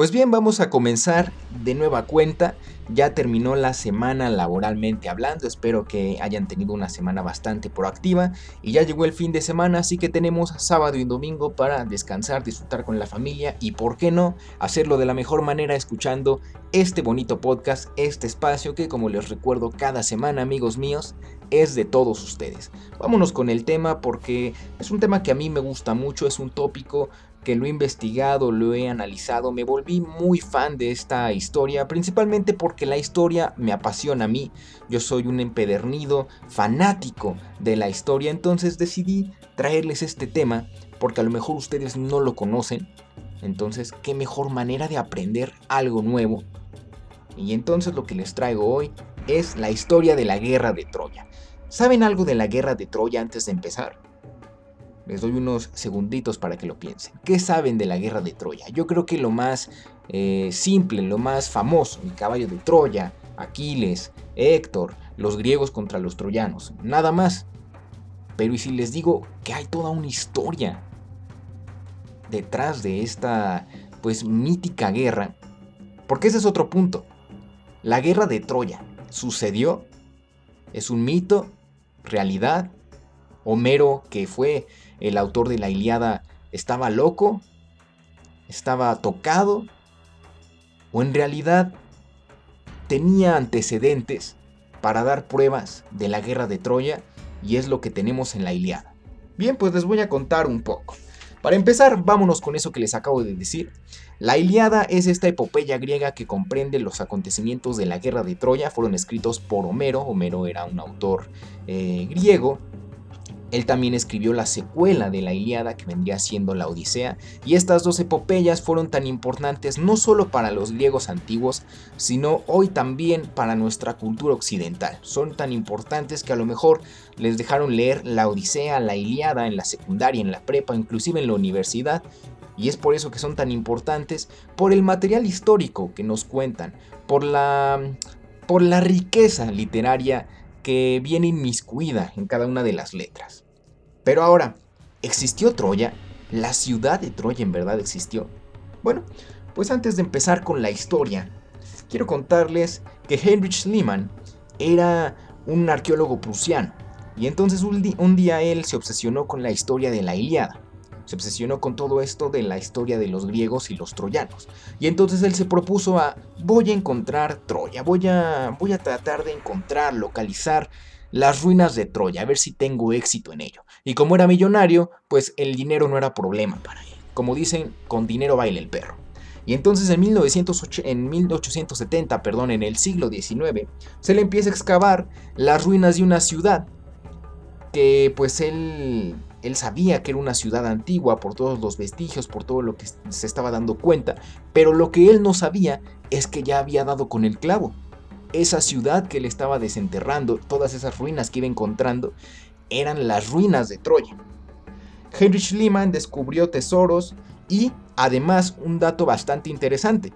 Pues bien, vamos a comenzar de nueva cuenta. Ya terminó la semana laboralmente hablando. Espero que hayan tenido una semana bastante proactiva. Y ya llegó el fin de semana, así que tenemos sábado y domingo para descansar, disfrutar con la familia y, por qué no, hacerlo de la mejor manera escuchando este bonito podcast, este espacio que, como les recuerdo cada semana, amigos míos, es de todos ustedes. Vámonos con el tema porque es un tema que a mí me gusta mucho, es un tópico que lo he investigado, lo he analizado, me volví muy fan de esta historia, principalmente porque la historia me apasiona a mí. Yo soy un empedernido fanático de la historia, entonces decidí traerles este tema porque a lo mejor ustedes no lo conocen. Entonces, qué mejor manera de aprender algo nuevo. Y entonces lo que les traigo hoy es la historia de la guerra de Troya. ¿Saben algo de la guerra de Troya antes de empezar? Les doy unos segunditos para que lo piensen. ¿Qué saben de la guerra de Troya? Yo creo que lo más eh, simple, lo más famoso, el caballo de Troya, Aquiles, Héctor, los griegos contra los troyanos, nada más. Pero ¿y si les digo que hay toda una historia detrás de esta pues mítica guerra? Porque ese es otro punto. La guerra de Troya sucedió, es un mito, realidad. Homero, que fue el autor de la Iliada estaba loco, estaba tocado, o en realidad tenía antecedentes para dar pruebas de la guerra de Troya y es lo que tenemos en la Iliada. Bien, pues les voy a contar un poco. Para empezar, vámonos con eso que les acabo de decir. La Iliada es esta epopeya griega que comprende los acontecimientos de la guerra de Troya, fueron escritos por Homero, Homero era un autor eh, griego, él también escribió la secuela de la Iliada que vendría siendo la Odisea, y estas dos epopeyas fueron tan importantes no solo para los griegos antiguos, sino hoy también para nuestra cultura occidental. Son tan importantes que a lo mejor les dejaron leer la Odisea, la Iliada en la secundaria, en la prepa, inclusive en la universidad, y es por eso que son tan importantes, por el material histórico que nos cuentan, por la, por la riqueza literaria que viene inmiscuida en cada una de las letras. Pero ahora, ¿existió Troya? ¿La ciudad de Troya en verdad existió? Bueno, pues antes de empezar con la historia, quiero contarles que Heinrich Schliemann era un arqueólogo prusiano, y entonces un, día él se obsesionó con la historia de la Iliada se obsesionó con todo esto de la historia de los griegos y los troyanos. Y entonces él se propuso a, voy a encontrar Troya, voy a, voy a tratar de encontrar, localizar las ruinas de Troya, a ver si tengo éxito en ello. Y como era millonario, pues el dinero no era problema para él. Como dicen, con dinero baila el perro. Y entonces en, 1908, en 1870, perdón, en el siglo XIX, se le empieza a excavar las ruinas de una ciudad que pues él él sabía que era una ciudad antigua por todos los vestigios, por todo lo que se estaba dando cuenta, pero lo que él no sabía es que ya había dado con el clavo. Esa ciudad que él estaba desenterrando, todas esas ruinas que iba encontrando, eran las ruinas de Troya. Heinrich Schliemann descubrió tesoros y además un dato bastante interesante,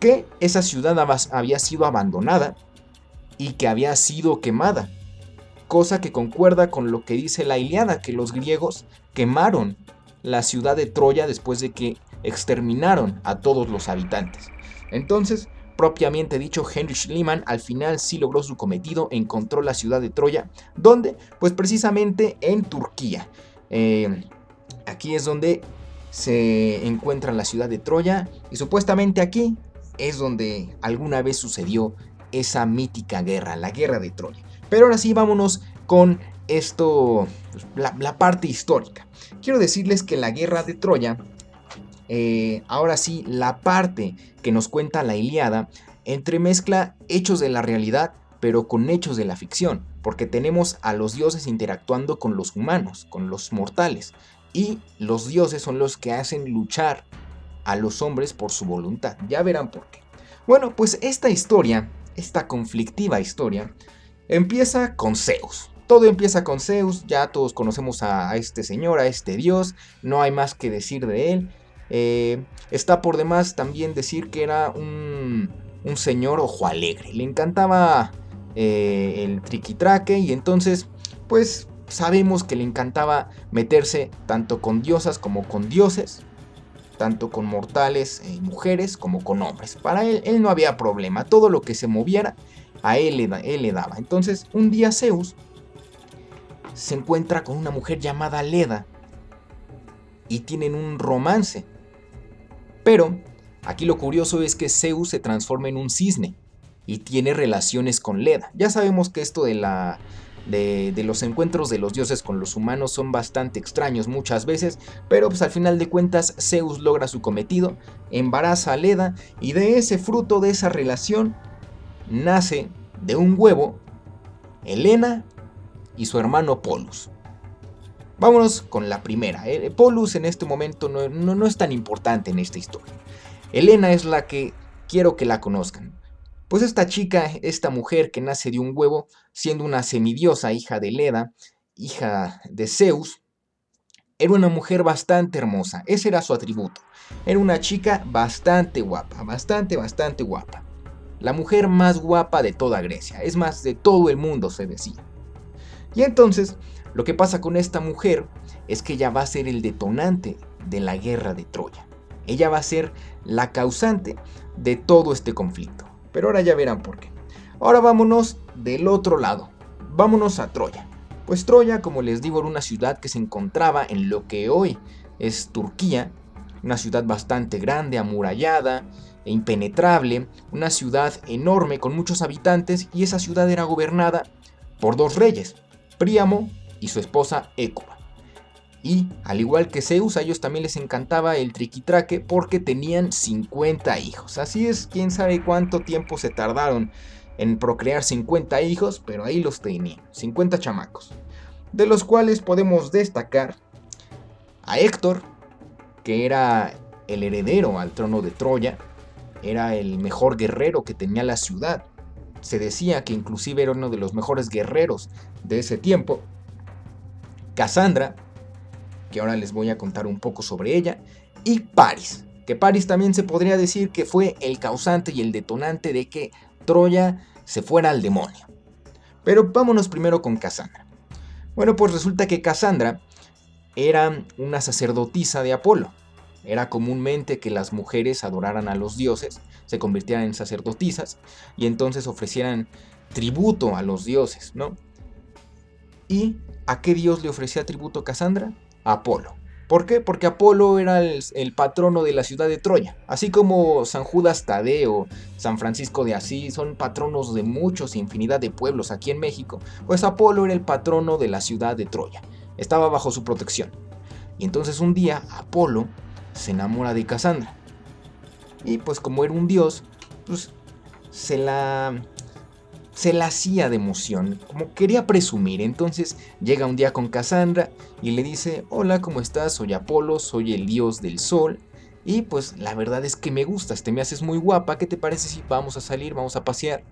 que esa ciudad había sido abandonada y que había sido quemada cosa que concuerda con lo que dice la Iliada, que los griegos quemaron la ciudad de Troya después de que exterminaron a todos los habitantes. Entonces, propiamente dicho, Heinrich Schliemann al final sí logró su cometido, encontró la ciudad de Troya, donde, pues precisamente en Turquía. Eh, aquí es donde se encuentra la ciudad de Troya y supuestamente aquí es donde alguna vez sucedió esa mítica guerra, la guerra de Troya. Pero ahora sí, vámonos con esto, pues, la, parte histórica. Quiero decirles que la guerra de Troya, eh, ahora sí, la parte que nos cuenta la Iliada, entremezcla hechos de la realidad, pero con hechos de la ficción, porque tenemos a los dioses interactuando con los humanos, con los mortales, y los dioses son los que hacen luchar a los hombres por su voluntad. Ya verán por qué. Bueno, pues esta historia, esta conflictiva historia, Empieza con Zeus. Todo empieza con Zeus, ya todos conocemos a, este señor, a este dios, no hay más que decir de él. Eh, está por demás también decir que era un, señor ojo alegre, le encantaba eh, el triquitraque y entonces pues sabemos que le encantaba meterse tanto con diosas como con dioses. tanto con mortales y mujeres como con hombres. Para él, él no había problema, todo lo que se moviera, a él le, él le daba. Entonces, un día Zeus se encuentra con una mujer llamada Leda y tienen un romance. Pero aquí lo curioso es que Zeus se transforma en un cisne y tiene relaciones con Leda. Ya sabemos que esto de los encuentros de los dioses con los humanos son bastante extraños muchas veces, pero pues al final de cuentas Zeus logra su cometido, embaraza a Leda y de ese fruto de esa relación nace de un huevo Helena y su hermano Polus. Vámonos con la primera. Eh, Polus en este momento no, no es tan importante en esta historia. Helena es la que quiero que la conozcan. Pues esta chica, esta mujer que nace de un huevo, siendo una semidiosa hija de Leda, hija de Zeus, era una mujer bastante hermosa, ese era su atributo. Era una chica bastante guapa, bastante, bastante guapa. La mujer más guapa de toda Grecia, es más, de todo el mundo se decía. Y entonces, lo que pasa con esta mujer es que ella va a ser el detonante de la guerra de Troya. Ella va a ser la causante de todo este conflicto. Pero ahora ya verán por qué. Ahora vámonos del otro lado. Vámonos a Troya. Pues Troya, como les digo, era una ciudad que se encontraba en lo que hoy es Turquía. Una ciudad bastante grande, amurallada e impenetrable. Una ciudad enorme con muchos habitantes y esa ciudad era gobernada por dos reyes, Príamo y su esposa Écuba. Y al igual que Zeus, a ellos también les encantaba el triquitraque porque tenían 50 hijos. Así es, quién sabe cuánto tiempo se tardaron en procrear 50 hijos, pero ahí los tenían, 50 chamacos. De los cuales podemos destacar a Héctor, que era el heredero al trono de Troya, era el mejor guerrero que tenía la ciudad. Se decía que inclusive era uno de los mejores guerreros de ese tiempo. Cassandra, que ahora les voy a contar un poco sobre ella, y Paris, que Paris también se podría decir que fue el causante y el detonante de que Troya se fuera al demonio. Pero vámonos primero con Cassandra. Bueno, pues resulta que Cassandra era una sacerdotisa de Apolo. Era comúnmente que las mujeres adoraran a los dioses, se convirtieran en sacerdotisas y entonces ofrecieran tributo a los dioses, ¿no? ¿Y a qué dios le ofrecía tributo Cassandra? Apolo. ¿Por qué? Porque Apolo era el, patrono de la ciudad de Troya. Así como San Judas Tadeo, San Francisco de Asís son patronos de muchos, infinidad de pueblos aquí en México, pues Apolo era el patrono de la ciudad de Troya. Estaba bajo su protección. Y entonces un día Apolo se enamora de Casandra. Y pues como era un dios, pues se la se la hacía de emoción, como quería presumir. Entonces llega un día con Cassandra y le dice, hola, ¿cómo estás? Soy Apolo, soy el dios del sol. Y pues la verdad es que me gustas, te me haces muy guapa, ¿qué te parece si vamos a salir, vamos a pasear?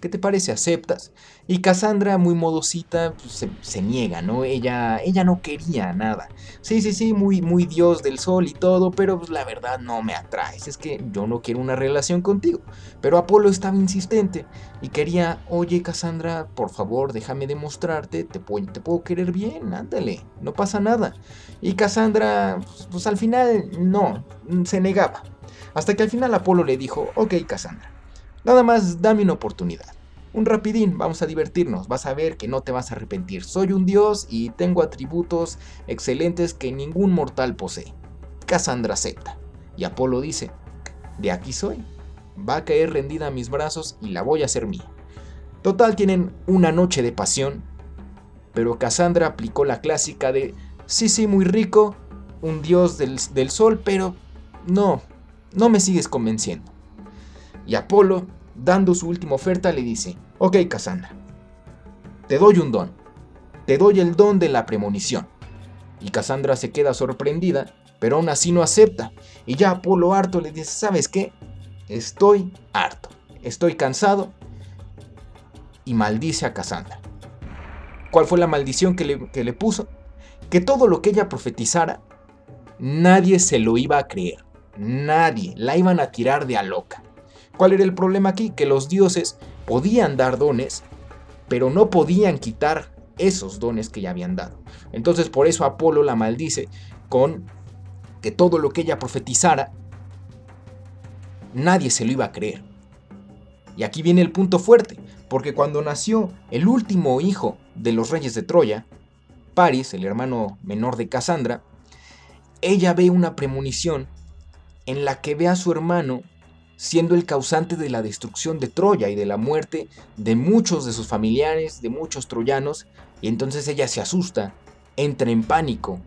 ¿Qué te parece? ¿Aceptas? Y Cassandra, muy modosita, pues, se, niega, ¿no? Ella, ella no quería nada. Sí, sí, sí, muy, muy dios del sol y todo, pero pues, la verdad no me atraes. Es que yo no quiero una relación contigo. Pero Apolo estaba insistente y quería, oye Cassandra, por favor, déjame demostrarte, te puedo, te puedo querer bien, ándale, no pasa nada. Y Cassandra, pues, pues al final no, se negaba. Hasta que al final Apolo le dijo, ok Cassandra Nada más dame una oportunidad. Un rapidín, vamos a divertirnos, vas a ver que no te vas a arrepentir. Soy un dios y tengo atributos excelentes que ningún mortal posee. Cassandra acepta. Y Apolo dice, de aquí soy. Va a caer rendida a mis brazos y la voy a hacer mía. Total tienen una noche de pasión, pero Cassandra aplicó la clásica de, sí, sí, muy rico, un dios del, del sol, pero no, no me sigues convenciendo. Y Apolo, dando su última oferta, le dice, ok Cassandra, te doy un don, te doy el don de la premonición. Y Cassandra se queda sorprendida, pero aún así no acepta. Y ya Apolo harto le dice, ¿sabes qué? Estoy harto, estoy cansado. Y maldice a Cassandra. ¿Cuál fue la maldición que le, que le puso? Que todo lo que ella profetizara, nadie se lo iba a creer. Nadie. La iban a tirar de a loca. ¿Cuál era el problema aquí? Que los dioses podían dar dones, pero no podían quitar esos dones que ya habían dado. Entonces por eso Apolo la maldice con que todo lo que ella profetizara, nadie se lo iba a creer. Y aquí viene el punto fuerte, porque cuando nació el último hijo de los reyes de Troya, Paris, el hermano menor de Casandra, ella ve una premonición en la que ve a su hermano siendo el causante de la destrucción de Troya y de la muerte de muchos de sus familiares, de muchos troyanos, y entonces ella se asusta, entra en pánico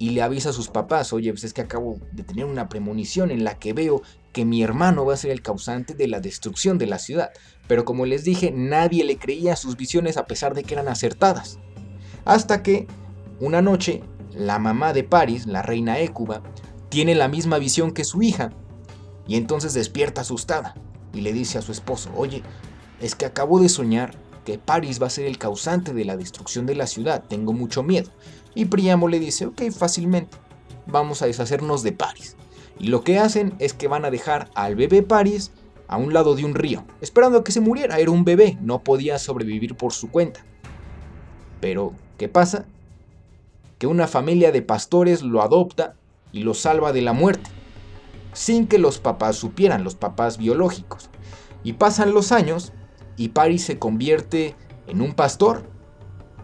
y le avisa a sus papás, oye, pues es que acabo de tener una premonición en la que veo que mi hermano va a ser el causante de la destrucción de la ciudad. Pero como les dije, nadie le creía sus visiones a pesar de que eran acertadas. Hasta que, una noche, la mamá de Paris, la reina Écuba, tiene la misma visión que su hija, y entonces despierta asustada y le dice a su esposo, oye, es que acabo de soñar que Paris va a ser el causante de la destrucción de la ciudad, tengo mucho miedo. Y Príamo le dice, ok, fácilmente, vamos a deshacernos de Paris. Y lo que hacen es que van a dejar al bebé Paris a un lado de un río, esperando a que se muriera. Era un bebé, no podía sobrevivir por su cuenta. Pero, ¿qué pasa? Que una familia de pastores lo adopta y lo salva de la muerte, sin que los papás supieran, los papás biológicos. Y pasan los años y Paris se convierte en un pastor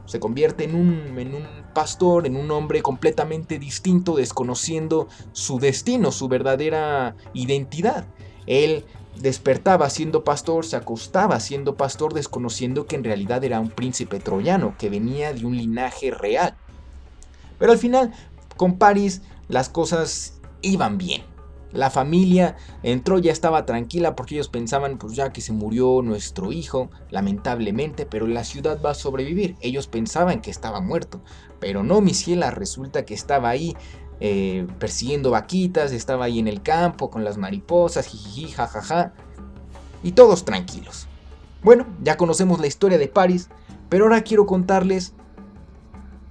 se convierte en un, en un pastor, en un hombre completamente distinto, desconociendo su destino, su verdadera identidad. Él despertaba siendo pastor, se acostaba siendo pastor, desconociendo que en realidad era un príncipe troyano, que venía de un linaje real. Pero al final, con París, las cosas iban bien. La familia entró ya estaba tranquila porque ellos pensaban pues ya que se murió nuestro hijo, lamentablemente, pero la ciudad va a sobrevivir. Ellos pensaban que estaba muerto, pero no, mi ciela, resulta que estaba ahí eh, persiguiendo vaquitas, estaba ahí en el campo con las mariposas, jijiji, jajaja, y todos tranquilos. Bueno, ya conocemos la historia de París, pero ahora quiero contarles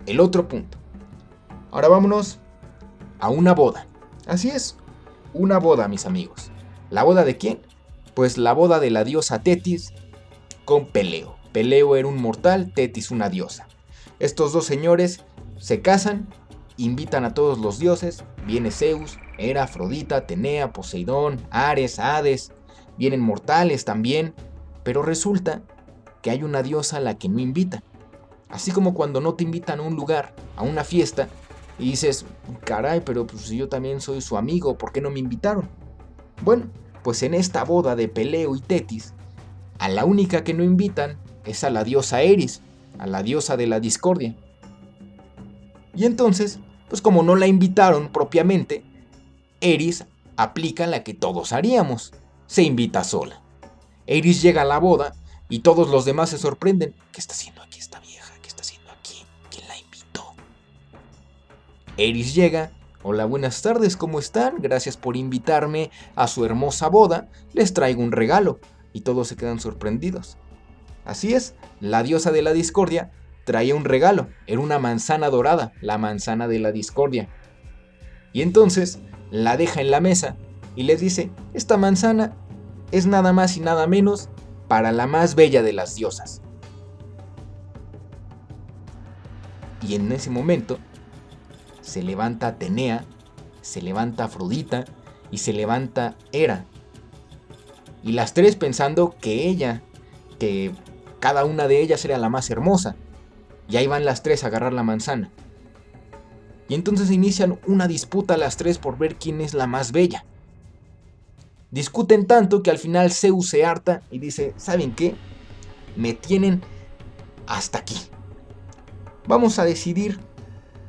el otro punto. Ahora vámonos a una boda. Así es, una boda, mis amigos. ¿La boda de quién? Pues la boda de la diosa Tetis con Peleo. Peleo era un mortal, Tetis una diosa. Estos dos señores se casan, invitan a todos los dioses, viene Zeus, Hera, Afrodita, Atenea, Poseidón, Ares, Hades, vienen mortales también, pero resulta que hay una diosa a la que no invitan. Así como cuando no te invitan a un lugar, a una fiesta, y dices, caray, pero pues yo también soy su amigo, ¿por qué no me invitaron? Bueno, pues en esta boda de Peleo y Tetis, a la única que no invitan es a la diosa Eris, a la diosa de la discordia. Y entonces, pues como no la invitaron propiamente, Eris aplica la que todos haríamos, se invita sola. Eris llega a la boda y todos los demás se sorprenden. ¿Qué está haciendo aquí esta Eris llega. Hola, buenas tardes, ¿cómo están? Gracias por invitarme a su hermosa boda. Les traigo un regalo. Y todos se quedan sorprendidos. Así es, la diosa de la discordia traía un regalo. Era una manzana dorada, la manzana de la discordia. Y entonces la deja en la mesa y les dice, esta manzana es nada más y nada menos para la más bella de las diosas. Y en ese momento se levanta Atenea, se levanta Afrodita y se levanta Hera. Y las tres pensando que ella, que cada una de ellas era la más hermosa. Y ahí van las tres a agarrar la manzana. Y entonces inician una disputa las tres por ver quién es la más bella. Discuten tanto que al final Zeus se harta y dice, ¿saben qué? Me tienen hasta aquí. Vamos a decidir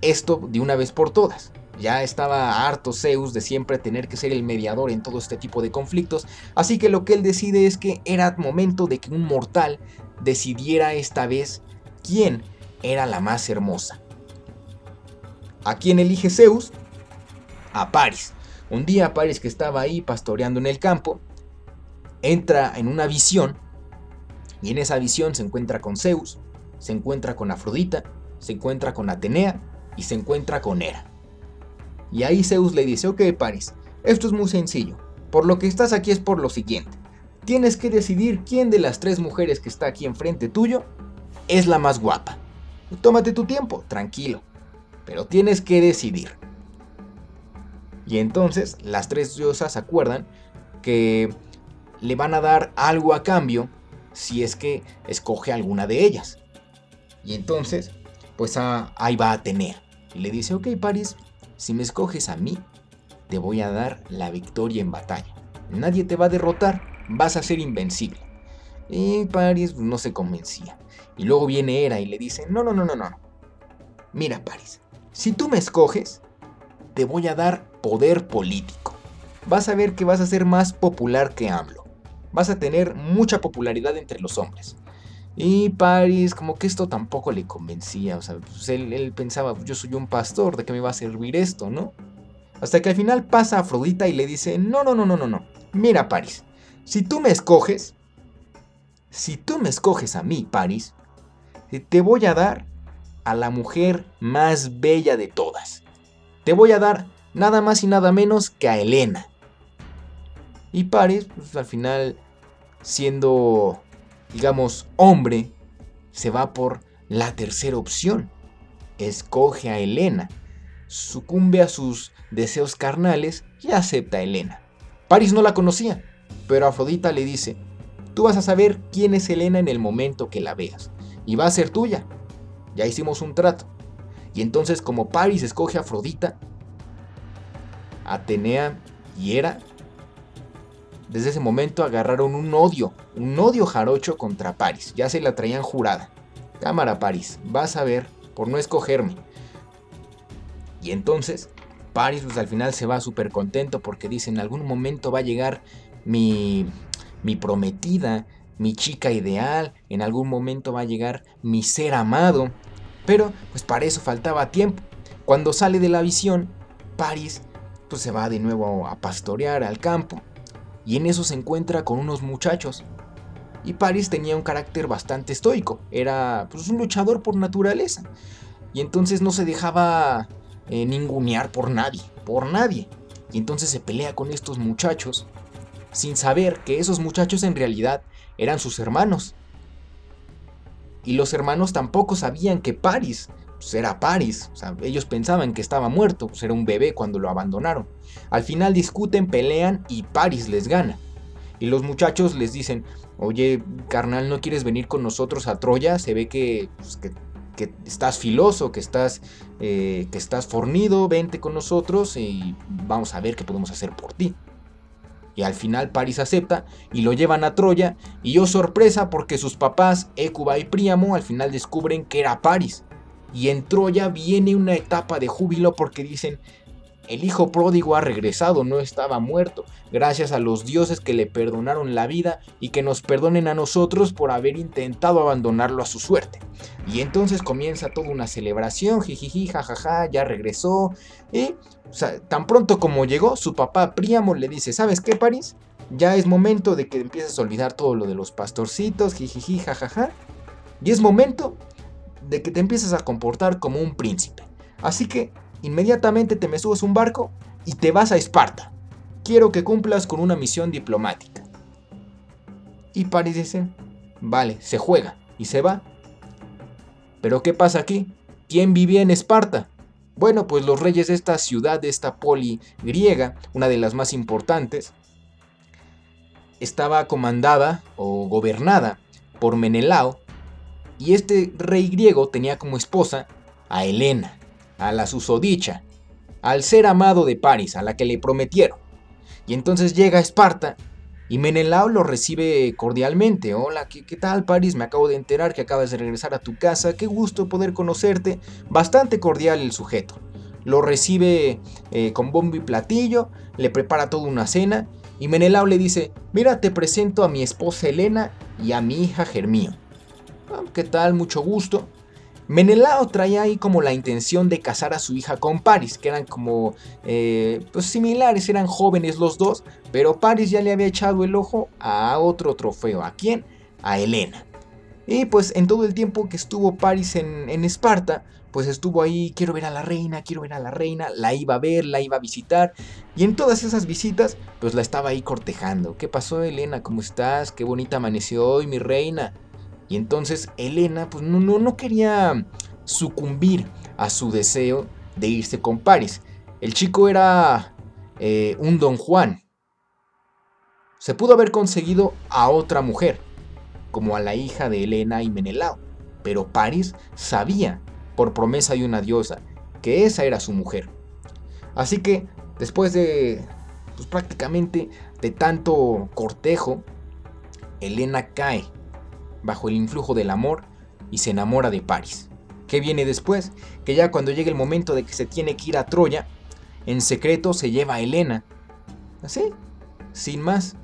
esto de una vez por todas. Ya estaba harto Zeus de siempre tener que ser el mediador en todo este tipo de conflictos, así que lo que él decide es que era momento de que un mortal decidiera esta vez quién era la más hermosa. ¿A quién elige Zeus? A Paris. Un día Paris que estaba ahí pastoreando en el campo, entra en una visión y en esa visión se encuentra con Zeus, se encuentra con Afrodita, se encuentra con Atenea y se encuentra con Hera. Y ahí Zeus le dice, ok Paris, esto es muy sencillo, por lo que estás aquí es por lo siguiente, tienes que decidir quién de las tres mujeres que está aquí enfrente tuyo es la más guapa. tómate tu tiempo, tranquilo, pero tienes que decidir. Y entonces las tres diosas acuerdan que le van a dar algo a cambio si es que escoge alguna de ellas. Y entonces, pues ahí va a tener. Y le dice, ok Paris, si me escoges a mí, te voy a dar la victoria en batalla. Nadie te va a derrotar, vas a ser invencible. Y Paris no se convencía. Y luego viene Hera y le dice, no, no, no, no, no. Mira Paris, si tú me escoges, te voy a dar poder político. Vas a ver que vas a ser más popular que AMLO. Vas a tener mucha popularidad entre los hombres. Y Paris, como que esto tampoco le convencía. O sea, pues él, él, pensaba, yo soy un pastor, ¿de qué me va a servir esto, no? Hasta que al final pasa Afrodita y le dice, no, no, no, no, no, no. Mira, Paris, si tú me escoges, si tú me escoges a mí, Paris, te voy a dar a la mujer más bella de todas. Te voy a dar nada más y nada menos que a Elena. Y Paris, pues, al final, siendo, digamos, hombre, se va por la tercera opción. Escoge a Elena. Sucumbe a sus deseos carnales y acepta a Elena. Paris no la conocía, pero Afrodita le dice, tú vas a saber quién es Elena en el momento que la veas, y va a ser tuya. Ya hicimos un trato. Y entonces como Paris escoge a Afrodita, Atenea y Hera, desde ese momento agarraron un odio, un odio jarocho contra Paris. Ya se la traían jurada. Cámara Paris, vas a ver por no escogerme. Y entonces Paris pues al final se va súper contento porque dice en algún momento va a llegar mi, mi prometida, mi chica ideal, en algún momento va a llegar mi ser amado. Pero pues para eso faltaba tiempo. Cuando sale de la visión, Paris pues se va de nuevo a pastorear al campo y en eso se encuentra con unos muchachos. Y Paris tenía un carácter bastante estoico, era pues, un luchador por naturaleza y entonces no se dejaba eh, ningunear por nadie, por nadie. Y entonces se pelea con estos muchachos sin saber que esos muchachos en realidad eran sus hermanos. Y los hermanos tampoco sabían que Paris pues, era Paris. Ellos pensaban que estaba muerto, pues era un bebé cuando lo abandonaron. Al final discuten, pelean y Paris les gana. Y los muchachos les dicen, oye, carnal, ¿no quieres venir con nosotros a Troya? Se ve que, pues, que, estás filoso, que estás, eh, que estás fornido, vente con nosotros y vamos a ver qué podemos hacer por ti. Y al final Paris acepta y lo llevan a Troya. Y yo sorpresa porque sus papás, Écuba y Príamo, al final descubren que era Paris. Y en Troya viene una etapa de júbilo porque dicen, el hijo pródigo ha regresado, no estaba muerto, gracias a los dioses que le perdonaron la vida y que nos perdonen a nosotros por haber intentado abandonarlo a su suerte. Y entonces comienza toda una celebración, jijiji, jajaja, ya regresó. Y tan pronto como llegó, su papá Príamo le dice, ¿sabes qué, París? Ya es momento de que empieces a olvidar todo lo de los pastorcitos, jijiji, jajaja. Y es momento de que te empieces a comportar como un príncipe. Así que inmediatamente te me subes un barco y te vas a Esparta. Quiero que cumplas con una misión diplomática. Y Paris dice, vale, se juega y se va. Pero ¿qué pasa aquí? ¿Quién vivía en Esparta? Bueno, pues los reyes de esta ciudad, de esta poli griega, una de las más importantes, estaba comandada o gobernada por Menelao, y este rey griego tenía como esposa a Helena, a la susodicha, al ser amado de Paris, a la que le prometieron. Y entonces llega a Esparta y Menelao lo recibe cordialmente. Hola, ¿qué, ¿qué, tal Paris? Me acabo de enterar que acabas de regresar a tu casa. Qué gusto poder conocerte. Bastante cordial el sujeto. Lo recibe eh, con bombo y platillo, le prepara toda una cena y Menelao le dice, mira, te presento a mi esposa Helena y a mi hija Germío. Ah, ¿Qué tal? Mucho gusto. Menelao traía ahí como la intención de casar a su hija con Paris, que eran como eh, pues similares, eran jóvenes los dos, pero Paris ya le había echado el ojo a otro trofeo. ¿A quién? A Helena. Y pues en todo el tiempo que estuvo Paris en, en Esparta, pues estuvo ahí, quiero ver a la reina, quiero ver a la reina, la iba a ver, la iba a visitar, y en todas esas visitas, pues la estaba ahí cortejando. ¿Qué pasó, Helena? ¿Cómo estás? Qué bonita amaneció hoy, mi reina. Y entonces Elena pues no, no, no quería sucumbir a su deseo de irse con Paris. El chico era eh, un don Juan. Se pudo haber conseguido a otra mujer, como a la hija de Helena y Menelao, pero París sabía, por promesa de una diosa, que esa era su mujer. Así que, después de, pues prácticamente de tanto cortejo, Helena cae bajo el influjo del amor y se enamora de París. ¿Qué viene después? Que ya cuando llega el momento de que se tiene que ir a Troya, en secreto se lleva a Helena. Así, sin más.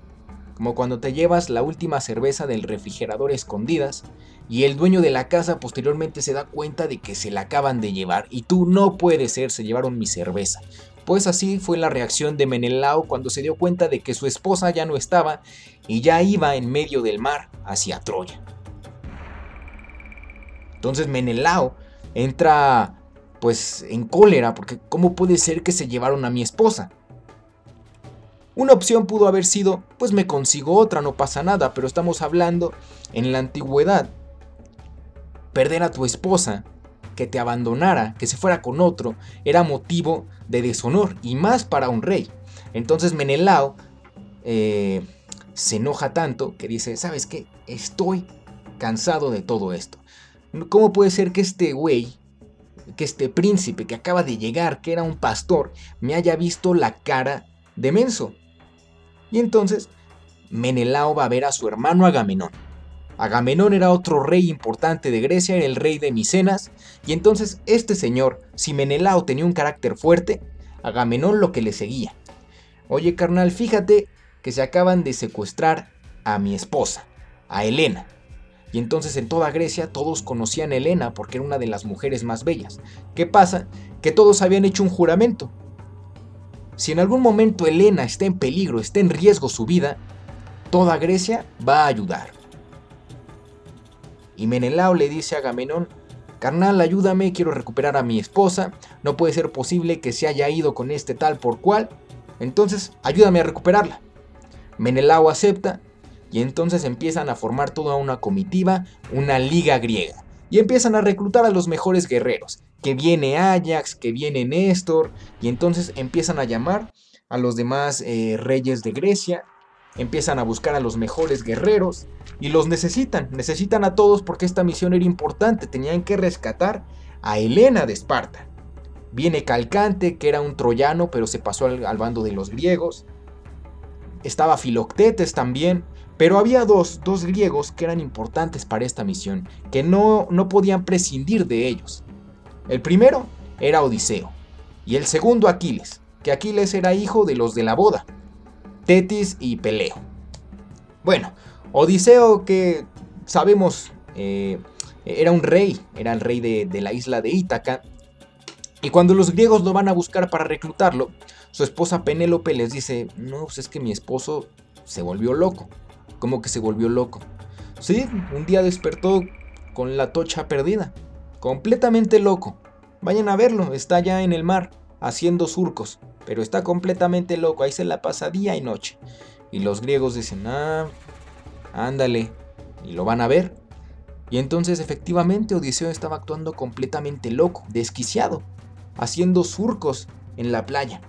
Como cuando te llevas la última cerveza del refrigerador escondidas y el dueño de la casa posteriormente se da cuenta de que se la acaban de llevar y tú no puedes ser, se llevaron mi cerveza. Pues así fue la reacción de Menelao cuando se dio cuenta de que su esposa ya no estaba y ya iba en medio del mar hacia Troya. Entonces Menelao entra pues en cólera porque ¿cómo puede ser que se llevaron a mi esposa? Una opción pudo haber sido, pues me consigo otra, no pasa nada, pero estamos hablando en la antigüedad. Perder a tu esposa, que te abandonara, que se fuera con otro, era motivo de deshonor y más para un rey. Entonces Menelao eh, se enoja tanto que dice, ¿sabes qué? Estoy cansado de todo esto. ¿Cómo puede ser que este güey que este príncipe que acaba de llegar, que era un pastor, me haya visto la cara de menso. Y entonces Menelao va a ver a su hermano Agamenón. Agamenón era otro rey importante de Grecia, era el rey de Micenas, y entonces este señor, si Menelao tenía un carácter fuerte, Agamenón lo que le seguía. Oye carnal, fíjate que se acaban de secuestrar a mi esposa, a Helena. Y entonces en toda Grecia todos conocían a Helena porque era una de las mujeres más bellas. ¿Qué pasa? Que todos habían hecho un juramento. Si en algún momento Helena está en peligro, está en riesgo su vida, toda Grecia va a ayudar. Y Menelao le dice a Agamenón, carnal, ayúdame, quiero recuperar a mi esposa, no puede ser posible que se haya ido con este tal por cual, entonces ayúdame a recuperarla. Menelao acepta y entonces empiezan a formar toda una comitiva, una liga griega. Y empiezan a reclutar a los mejores guerreros. Que viene Ajax, que viene Néstor. Y entonces empiezan a llamar a los demás eh, reyes de Grecia. Empiezan a buscar a los mejores guerreros. Y los necesitan. Necesitan a todos porque esta misión era importante. Tenían que rescatar a Helena de Esparta. Viene Calcante, que era un troyano, pero se pasó al, bando de los griegos. Estaba Filoctetes también, pero había dos, dos griegos que eran importantes para esta misión, que no, no podían prescindir de ellos. El primero era Odiseo, y el segundo Aquiles, que Aquiles era hijo de los de la boda, Tetis y Peleo. Bueno, Odiseo que sabemos eh, era un rey, era el rey de, la isla de Ítaca, y cuando los griegos lo van a buscar para reclutarlo, su esposa Penélope les dice, no, pues es que mi esposo se volvió loco como que se volvió loco. Sí, un día despertó con la tocha perdida, completamente loco. Vayan a verlo, está ya en el mar, haciendo surcos, pero está completamente loco, ahí se la pasa día y noche. Y los griegos dicen, ah, ándale, y lo van a ver. Y entonces efectivamente Odiseo estaba actuando completamente loco, desquiciado, haciendo surcos en la playa.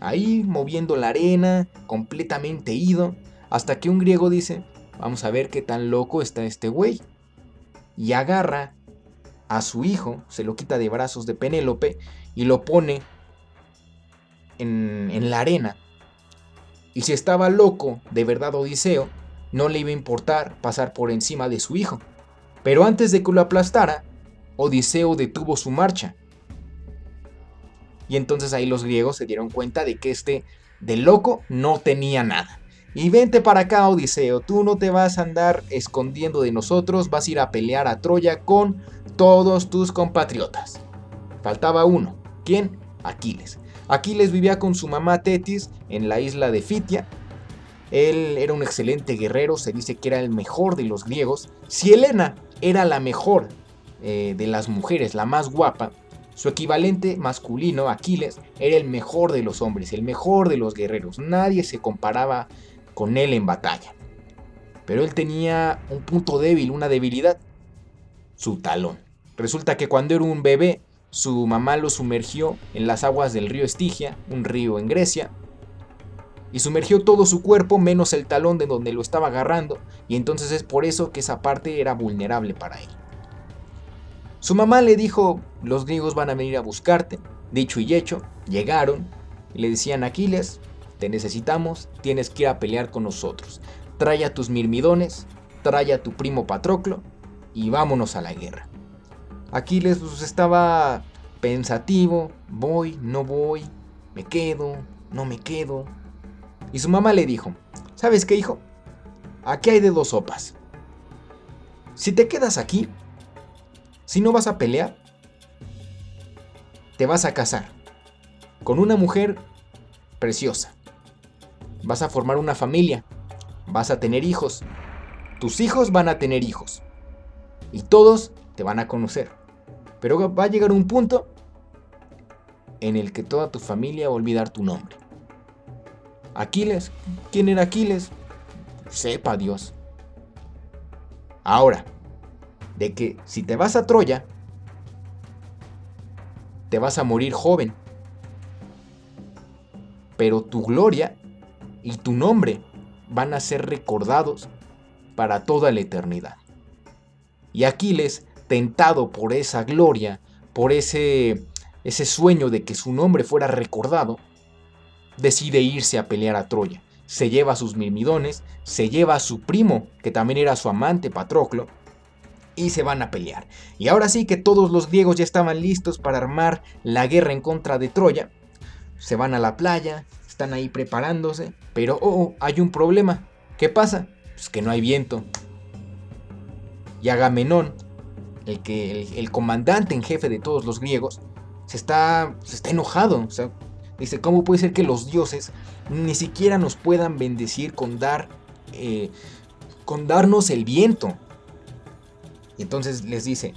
Ahí moviendo la arena, completamente ido, hasta que un griego dice, vamos a ver qué tan loco está este güey. Y agarra a su hijo, se lo quita de brazos de Penélope y lo pone en, la arena. Y si estaba loco de verdad Odiseo, no le iba a importar pasar por encima de su hijo. Pero antes de que lo aplastara, Odiseo detuvo su marcha. Y entonces ahí los griegos se dieron cuenta de que este de loco no tenía nada. Y vente para acá, Odiseo, tú no te vas a andar escondiendo de nosotros, vas a ir a pelear a Troya con todos tus compatriotas. Faltaba uno. ¿Quién? Aquiles. Aquiles vivía con su mamá Tetis en la isla de Fitia. Él era un excelente guerrero, se dice que era el mejor de los griegos. Si Helena era la mejor eh, de las mujeres, la más guapa, su equivalente masculino, Aquiles, era el mejor de los hombres, el mejor de los guerreros. Nadie se comparaba con él en batalla. Pero él tenía un punto débil, una debilidad, su talón. Resulta que cuando era un bebé, su mamá lo sumergió en las aguas del río Estigia, un río en Grecia, y sumergió todo su cuerpo menos el talón de donde lo estaba agarrando, y entonces es por eso que esa parte era vulnerable para él. Su mamá le dijo, los griegos van a venir a buscarte. Dicho y hecho, llegaron y le decían, Aquiles, te necesitamos, tienes que ir a pelear con nosotros. Trae a tus mirmidones, trae a tu primo Patroclo y vámonos a la guerra. Aquiles pues, estaba pensativo, voy, no voy, me quedo, no me quedo. Y su mamá le dijo, ¿sabes qué hijo? Aquí hay de dos sopas. Si te quedas aquí, si no vas a pelear, te vas a casar con una mujer preciosa. Vas a formar una familia, vas a tener hijos. Tus hijos van a tener hijos. Y todos te van a conocer. Pero va a llegar un punto en el que toda tu familia va a olvidar tu nombre. Aquiles, ¿quién era Aquiles? Sepa Dios. Ahora, de que si te vas a Troya, te vas a morir joven. Pero tu gloria y tu nombre van a ser recordados para toda la eternidad. Y Aquiles, tentado por esa gloria, por ese, ese sueño de que su nombre fuera recordado, decide irse a pelear a Troya. Se lleva a sus mirmidones, se lleva a su primo, que también era su amante Patroclo, y se van a pelear. Y ahora sí que todos los griegos ya estaban listos para armar la guerra en contra de Troya. Se van a la playa, están ahí preparándose, pero oh, oh hay un problema. ¿Qué pasa? Pues que no hay viento. Y Agamenón, el, que, el, comandante en jefe de todos los griegos, se está, se está enojado. O sea, dice, ¿cómo puede ser que los dioses ni siquiera nos puedan bendecir con dar, eh, con darnos el viento? Y entonces les dice,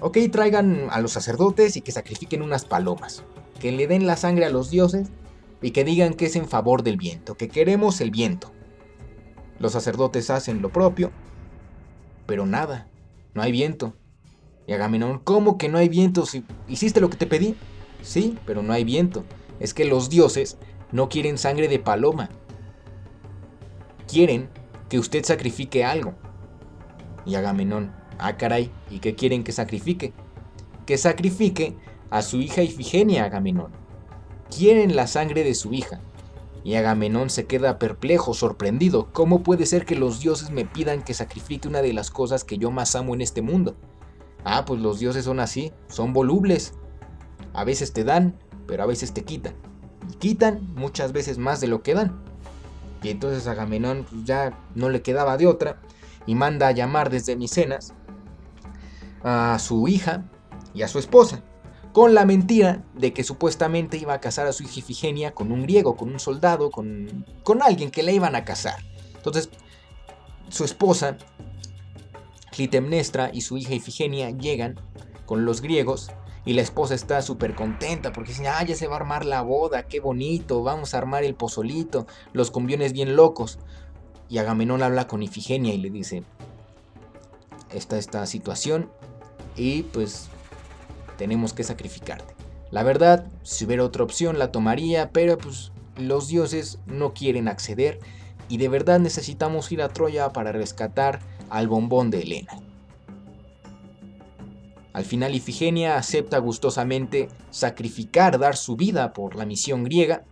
ok, traigan a los sacerdotes y que sacrifiquen unas palomas, que le den la sangre a los dioses y que digan que es en favor del viento, que queremos el viento. Los sacerdotes hacen lo propio, pero nada, no hay viento. Y Agamenón, ¿cómo que no hay viento si hiciste lo que te pedí? Sí, pero no hay viento. Es que los dioses no quieren sangre de paloma. Quieren que usted sacrifique algo. Y Agamenón, Ah, caray, ¿y qué quieren que sacrifique? Que sacrifique a su hija Ifigenia Agamenón. Quieren la sangre de su hija. Y Agamenón se queda perplejo, sorprendido. ¿Cómo puede ser que los dioses me pidan que sacrifique una de las cosas que yo más amo en este mundo? Ah, pues los dioses son así, son volubles. A veces te dan, pero a veces te quitan. Y quitan muchas veces más de lo que dan. Y entonces Agamenón pues, ya no le quedaba de otra y manda a llamar desde Micenas a su hija y a su esposa, con la mentira de que supuestamente iba a casar a su hija Ifigenia con un griego, con un soldado, con, con alguien que la iban a casar. Entonces, su esposa, Clitemnestra, y su hija Ifigenia llegan con los griegos y la esposa está súper contenta porque dice, ah, ya se va a armar la boda, qué bonito, vamos a armar el pozolito, los conviones bien locos. Y Agamenón habla con Ifigenia y le dice, está esta situación, y pues tenemos que sacrificarte. La verdad, si hubiera otra opción la tomaría, pero pues los dioses no quieren acceder y de verdad necesitamos ir a Troya para rescatar al bombón de Helena. Al final Ifigenia acepta gustosamente sacrificar, dar su vida por la misión griega,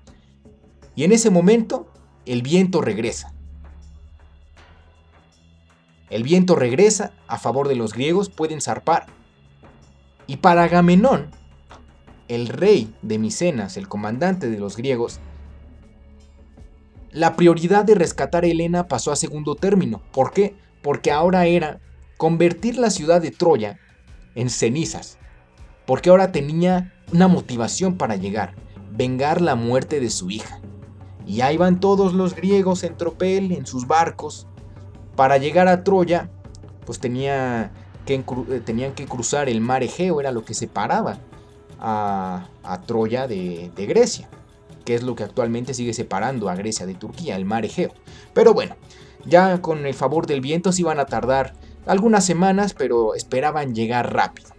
y en ese momento el viento regresa. El viento regresa a favor de los griegos, pueden zarpar. Y para Agamenón, el rey de Micenas, el comandante de los griegos, la prioridad de rescatar a Helena pasó a segundo término. ¿Por qué? Porque ahora era convertir la ciudad de Troya en cenizas. Porque ahora tenía una motivación para llegar, vengar la muerte de su hija. Y ahí van todos los griegos en tropel, en sus barcos, para llegar a Troya, pues tenía que, eh, tenían que cruzar el mar Egeo, era lo que separaba a, Troya de, de, Grecia, que es lo que actualmente sigue separando a Grecia de Turquía, el mar Egeo. Pero bueno, ya con el favor del viento se iban a tardar algunas semanas, pero esperaban llegar rápido.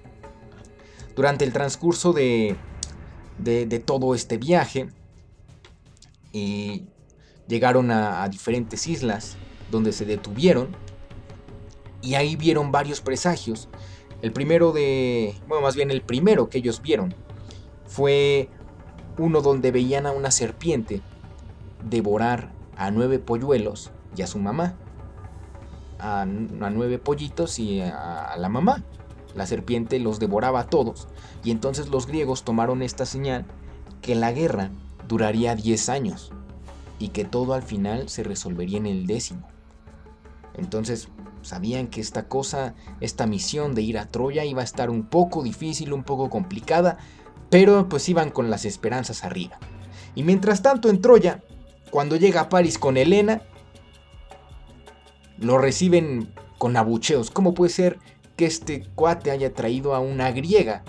Durante el transcurso de, de, todo este viaje, eh, llegaron a, diferentes islas donde se detuvieron y ahí vieron varios presagios. El primero de, bueno, más bien el primero que ellos vieron fue uno donde veían a una serpiente devorar a nueve polluelos y a su mamá. A, nueve pollitos y a, la mamá. La serpiente los devoraba a todos. Y entonces los griegos tomaron esta señal que la guerra duraría 10 años y que todo al final se resolvería en el décimo. Entonces sabían que esta cosa, esta misión de ir a Troya iba a estar un poco difícil, un poco complicada, pero pues iban con las esperanzas arriba. Y mientras tanto en Troya, cuando llega París con Helena, lo reciben con abucheos. ¿Cómo puede ser que este cuate haya traído a una griega?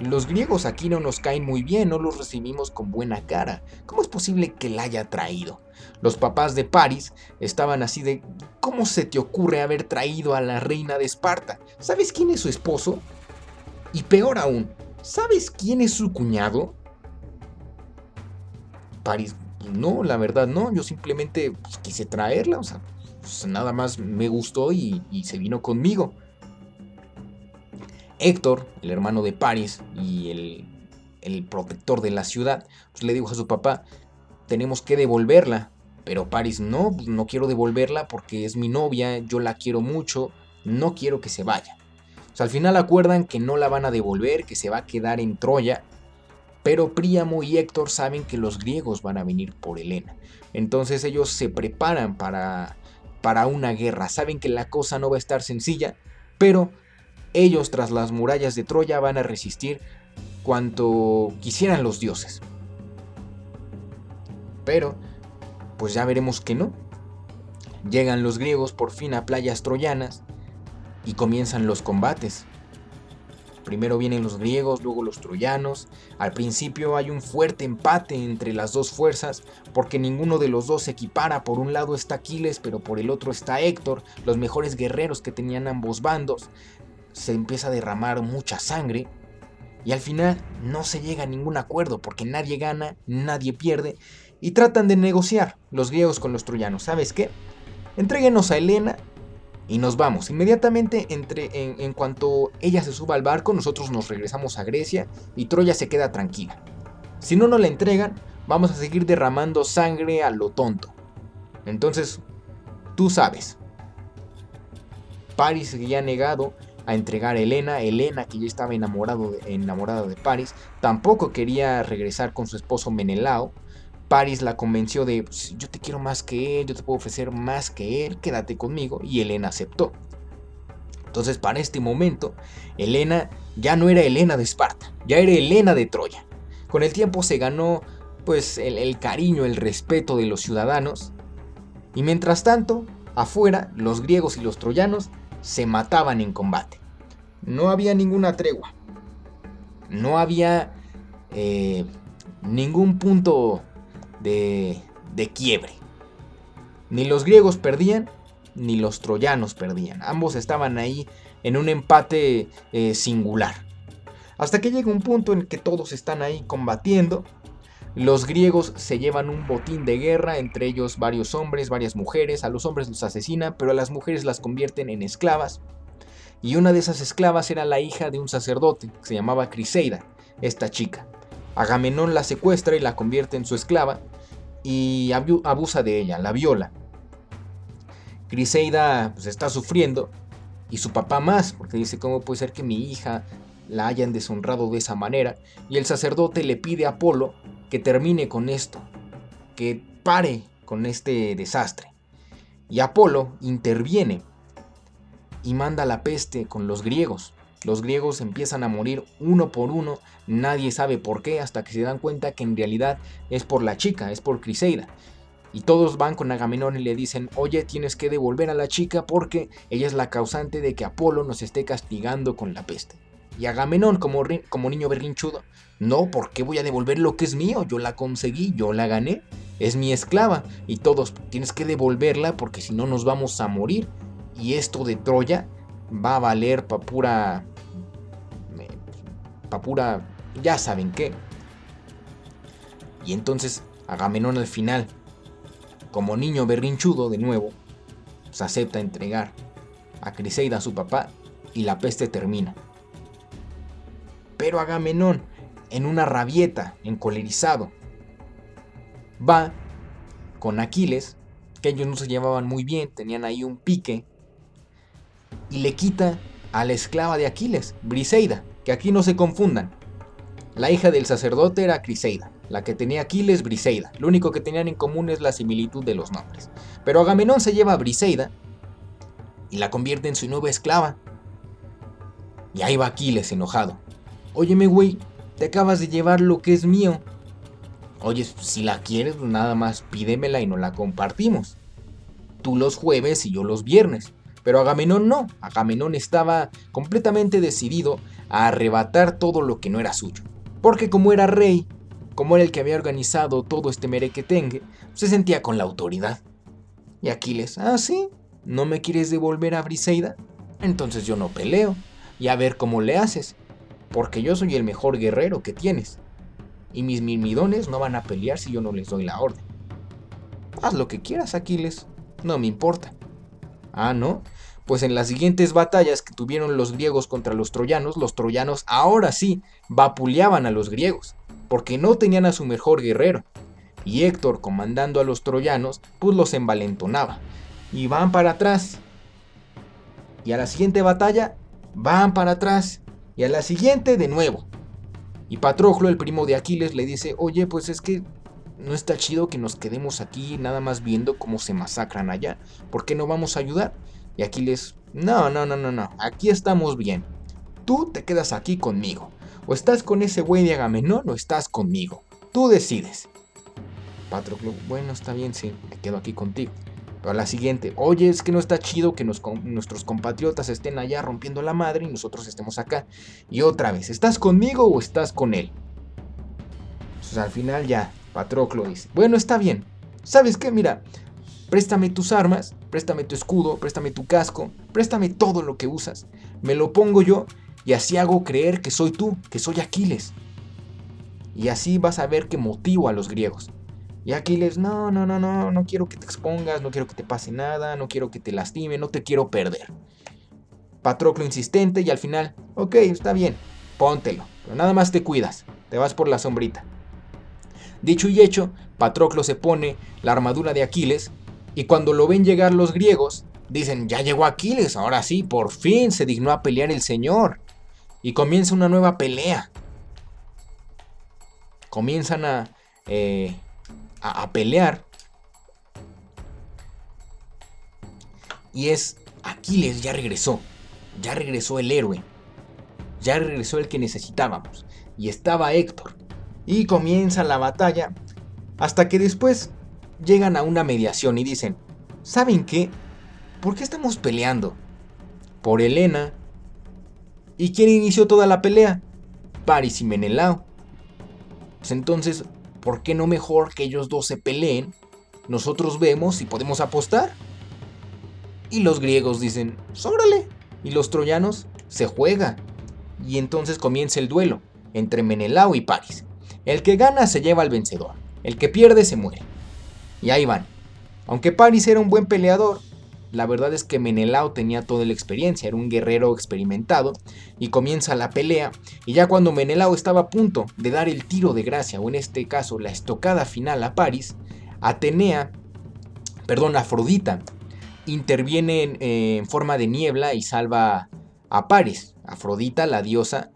Los griegos aquí no nos caen muy bien, no los recibimos con buena cara. ¿Cómo es posible que la haya traído? Los papás de París estaban así de, ¿cómo se te ocurre haber traído a la reina de Esparta? ¿Sabes quién es su esposo? Y peor aún, ¿sabes quién es su cuñado? París, no, la verdad no, yo simplemente quise traerla, o sea, pues, nada más me gustó y, se vino conmigo. Héctor, el hermano de Paris y el, protector de la ciudad, pues le dijo a su papá, tenemos que devolverla. Pero Paris, no, pues, no quiero devolverla porque es mi novia, yo la quiero mucho, no quiero que se vaya. O al final acuerdan que no la van a devolver, que se va a quedar en Troya. Pero Príamo y Héctor saben que los griegos van a venir por Helena. Entonces ellos se preparan para, para una guerra. Saben que la cosa no va a estar sencilla, pero ellos tras las murallas de Troya van a resistir cuanto quisieran los dioses. Pero, pues ya veremos que no. Llegan los griegos por fin a playas troyanas y comienzan los combates. Primero vienen los griegos, luego los troyanos. Al principio hay un fuerte empate entre las dos fuerzas, porque ninguno de los dos se equipara. Por un lado está Aquiles, pero por el otro está Héctor, los mejores guerreros que tenían ambos bandos se empieza a derramar mucha sangre y al final no se llega a ningún acuerdo porque nadie gana, nadie pierde y tratan de negociar los griegos con los troyanos. ¿Sabes qué? Entréguenos a Helena y nos vamos. Inmediatamente entre, en, cuanto ella se suba al barco, nosotros nos regresamos a Grecia y Troya se queda tranquila. Si no nos la entregan, vamos a seguir derramando sangre a lo tonto. Entonces, tú sabes. Paris seguía negado a entregar a Elena. Elena, que ya estaba enamorado enamorada de Paris, tampoco quería regresar con su esposo Menelao. Paris la convenció de, pues, yo te quiero más que él, yo te puedo ofrecer más que él, quédate conmigo. Y Elena aceptó. Entonces, para este momento, Elena ya no era Elena de Esparta, ya era Elena de Troya. Con el tiempo se ganó pues el, cariño, el respeto de los ciudadanos. Y mientras tanto, afuera, los griegos y los troyanos se mataban en combate. No había ninguna tregua. No había eh, ningún punto de, quiebre. Ni los griegos perdían, ni los troyanos perdían. Ambos estaban ahí en un empate eh, singular. Hasta que llega un punto en que todos están ahí combatiendo. Los griegos se llevan un botín de guerra, entre ellos varios hombres, varias mujeres. A los hombres los asesinan, pero a las mujeres las convierten en esclavas y una de esas esclavas era la hija de un sacerdote, que se llamaba Criseida, esta chica. Agamenón la secuestra y la convierte en su esclava y abusa de ella, la viola. Criseida pues, está sufriendo y su papá más, porque dice, ¿cómo puede ser que mi hija la hayan deshonrado de esa manera? Y el sacerdote le pide a Apolo que termine con esto, que pare con este desastre. Y Apolo interviene y manda la peste con los griegos. Los griegos empiezan a morir uno por uno, nadie sabe por qué, hasta que se dan cuenta que en realidad es por la chica, es por Criseida. Y todos van con Agamenón y le dicen, oye, tienes que devolver a la chica porque ella es la causante de que Apolo nos esté castigando con la peste. Y Agamenón, como, niño berrinchudo, no, ¿por qué voy a devolver lo que es mío? Yo la conseguí, yo la gané, es mi esclava. Y todos, tienes que devolverla porque si no nos vamos a morir y esto de Troya va a valer para pura papura, ya saben qué. Y entonces Agamenón al final, como niño berrinchudo de nuevo, se acepta entregar a Criseida a su papá y la peste termina. Pero Agamenón, en una rabieta, encolerizado, va con Aquiles, que ellos no se llevaban muy bien, tenían ahí un pique, y le quita a la esclava de Aquiles, Briseida, que aquí no se confundan. La hija del sacerdote era Criseida, la que tenía Aquiles, Briseida. Lo único que tenían en común es la similitud de los nombres. Pero Agamenón se lleva a Briseida y la convierte en su nueva esclava. Y ahí va Aquiles enojado. Óyeme, güey, te acabas de llevar lo que es mío. Oye, si la quieres, nada más pídemela y no la compartimos. Tú los jueves y yo los viernes. Pero Agamenón no. Agamenón estaba completamente decidido a arrebatar todo lo que no era suyo. Porque como era rey, como era el que había organizado todo este merequetengue, se sentía con la autoridad. Y Aquiles, ah, sí, ¿no me quieres devolver a Briseida? Entonces yo no peleo, y a ver cómo le haces, porque yo soy el mejor guerrero que tienes, y mis mirmidones no van a pelear si yo no les doy la orden. Haz lo que quieras, Aquiles, no me importa. Ah, ¿no? Pues en las siguientes batallas que tuvieron los griegos contra los troyanos, los troyanos ahora sí vapuleaban a los griegos porque no tenían a su mejor guerrero. Y Héctor, comandando a los troyanos, pues los envalentonaba. Y van para atrás. Y a la siguiente batalla, van para atrás. Y a la siguiente de nuevo. Y Patroclo, el primo de Aquiles, le dice, oye, pues es que no está chido que nos quedemos aquí nada más viendo cómo se masacran allá. ¿Por qué no vamos a ayudar? Y Aquiles, no, no, no, no, no, aquí estamos bien. Tú te quedas aquí conmigo. O estás con ese güey de Agamenón o estás conmigo. Tú decides. Patroclo, bueno, está bien, sí, me quedo aquí contigo. Pero a la siguiente, oye, es que no está chido que nuestros compatriotas estén allá rompiendo la madre y nosotros estemos acá. Y otra vez, ¿estás conmigo o estás con él? Entonces al final ya, Patroclo dice, bueno, está bien. ¿Sabes qué? Mira, préstame tus armas, préstame tu escudo, préstame tu casco, préstame todo lo que usas. Me lo pongo yo y así hago creer que soy tú, que soy Aquiles. Y así vas a ver que motivo a los griegos. Y Aquiles, no, no, no, no, no quiero que te expongas, no quiero que te pase nada, no quiero que te lastime, no te quiero perder. Patroclo insistente y al final, ok, está bien, póntelo, pero nada más te cuidas, te vas por la sombrita. Dicho y hecho, Patroclo se pone la armadura de Aquiles y cuando lo ven llegar los griegos, dicen, ya llegó Aquiles, ahora sí, por fin se dignó a pelear el Señor y comienza una nueva pelea. Comienzan a, eh, a, pelear. Y es Aquiles ya regresó. Ya regresó el héroe. Ya regresó el que necesitábamos. Y estaba Héctor. Y comienza la batalla. Hasta que después llegan a una mediación y dicen, ¿saben qué? ¿Por qué estamos peleando? Por Helena, ¿Y quién inició toda la pelea? Paris y Menelao. Pues entonces, ¿por qué no mejor que ellos dos se peleen? Nosotros vemos si podemos apostar. Y los griegos dicen, ¡sórale! Y los troyanos, se juega. Y entonces comienza el duelo entre Menelao y Paris. El que gana se lleva al vencedor, el que pierde se muere. Y ahí van. Aunque Paris era un buen peleador, la verdad es que Menelao tenía toda la experiencia, era un guerrero experimentado, y comienza la pelea, y ya cuando Menelao estaba a punto de dar el tiro de gracia, o en este caso la estocada final a París, Atenea, perdón, Afrodita, interviene en, en forma de niebla y salva a París. Afrodita, la diosa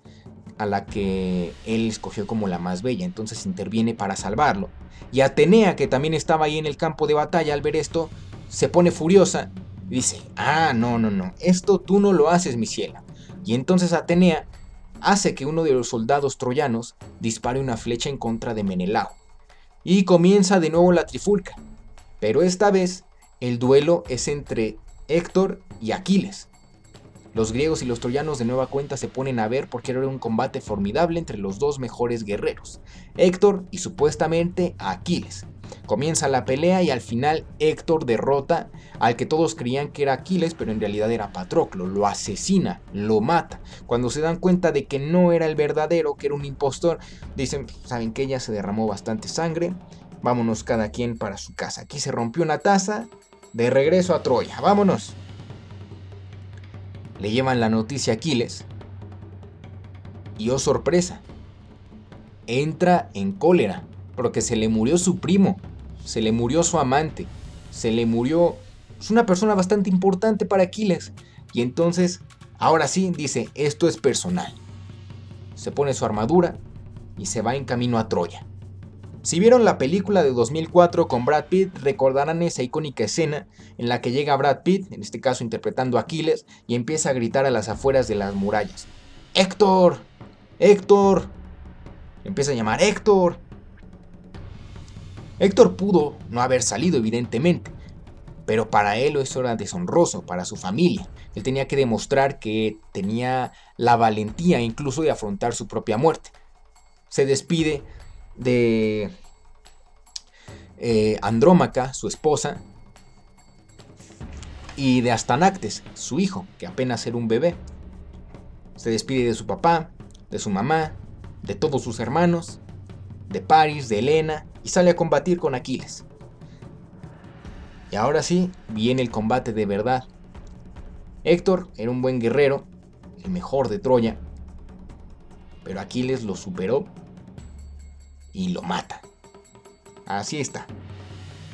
a la que él escogió como la más bella, entonces interviene para salvarlo. Y Atenea, que también estaba ahí en el campo de batalla al ver esto, se pone furiosa dice, ah, no, no, no, esto tú no lo haces, mi ciela. Y entonces Atenea hace que uno de los soldados troyanos dispare una flecha en contra de Menelao. Y comienza de nuevo la trifulca. Pero esta vez el duelo es entre Héctor y Aquiles. Los griegos y los troyanos de nueva cuenta se ponen a ver porque era un combate formidable entre los dos mejores guerreros, Héctor y supuestamente Aquiles. Comienza la pelea y al final Héctor derrota al que todos creían que era Aquiles, pero en realidad era Patroclo, lo asesina, lo mata. Cuando se dan cuenta de que no era el verdadero, que era un impostor, dicen, saben que ya se derramó bastante sangre, vámonos cada quien para su casa. Aquí se rompió una taza, de regreso a Troya, vámonos le llevan la noticia a Aquiles. Y oh sorpresa, entra en cólera porque se le murió su primo, se le murió su amante, se le murió... Es una persona bastante importante para Aquiles. Y entonces, ahora sí, dice, esto es personal. Se pone su armadura y se va en camino a Troya. Si vieron la película de 2004 con Brad Pitt, recordarán esa icónica escena en la que llega Brad Pitt, en este caso interpretando a Aquiles, y empieza a gritar a las afueras de las murallas. ¡Héctor! ¡Héctor! Empieza a llamar Héctor. Héctor pudo no haber salido, evidentemente, pero para él eso era deshonroso, para su familia. Él tenía que demostrar que tenía la valentía incluso de afrontar su propia muerte. Se despide de eh, Andrómaca, su esposa, y de Astanactes, su hijo, que apenas era un bebé. Se despide de su papá, de su mamá, de todos sus hermanos, de Paris, de Helena, y sale a combatir con Aquiles. Y ahora sí, viene el combate de verdad. Héctor era un buen guerrero, el mejor de Troya, pero Aquiles lo superó y lo mata. Así está.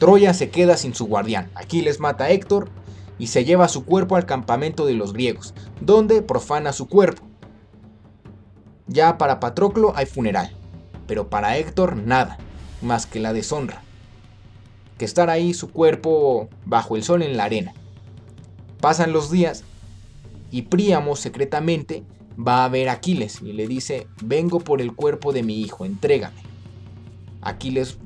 Troya se queda sin su guardián. Aquiles mata a Héctor y se lleva su cuerpo al campamento de los griegos, donde profana su cuerpo. Ya para Patroclo hay funeral, pero para Héctor nada, más que la deshonra. Que estar ahí su cuerpo bajo el sol en la arena. Pasan los días y Príamo secretamente va a ver a Aquiles y le dice, vengo por el cuerpo de mi hijo, entrégame. Aquiles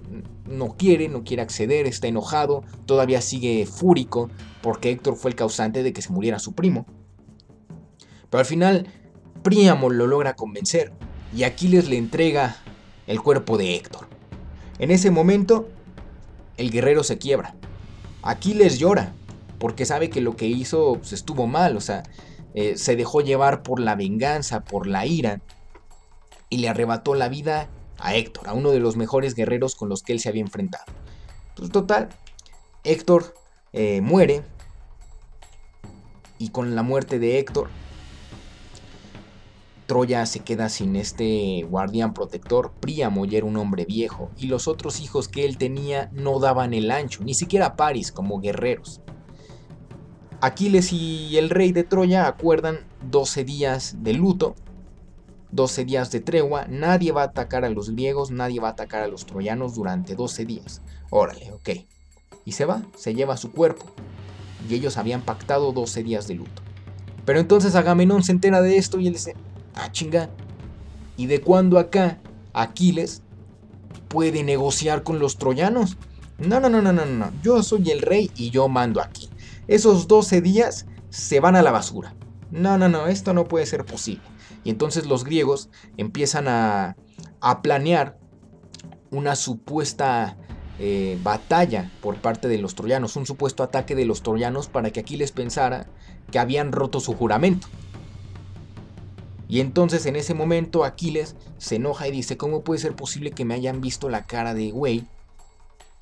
no quiere, no quiere acceder, está enojado, todavía sigue fúrico porque Héctor fue el causante de que se muriera su primo. Pero al final, Príamo lo logra convencer y Aquiles le entrega el cuerpo de Héctor. En ese momento, el guerrero se quiebra. Aquiles llora porque sabe que lo que hizo pues, estuvo mal, o sea, eh, se dejó llevar por la venganza, por la ira y le arrebató la vida a Héctor, a uno de los mejores guerreros con los que él se había enfrentado. Pues total, Héctor eh, muere y con la muerte de Héctor, Troya se queda sin este guardián protector. Príamo ya era un hombre viejo y los otros hijos que él tenía no daban el ancho, ni siquiera Paris como guerreros. Aquiles y el rey de Troya acuerdan 12 días de luto 12 días de tregua, nadie va a atacar a los griegos, nadie va a atacar a los troyanos durante 12 días. Órale, ok. Y se va, se lleva su cuerpo. Y ellos habían pactado 12 días de luto. Pero entonces Agamenón se entera de esto y él dice, ah chinga, ¿y de cuándo acá Aquiles puede negociar con los troyanos? No, no, no, no, no, no, yo soy el rey y yo mando aquí. Esos 12 días se van a la basura. No, no, no, esto no puede ser posible. Y entonces los griegos empiezan a, planear una supuesta eh, batalla por parte de los troyanos, un supuesto ataque de los troyanos para que Aquiles pensara que habían roto su juramento. Y entonces en ese momento Aquiles se enoja y dice, ¿cómo puede ser posible que me hayan visto la cara de güey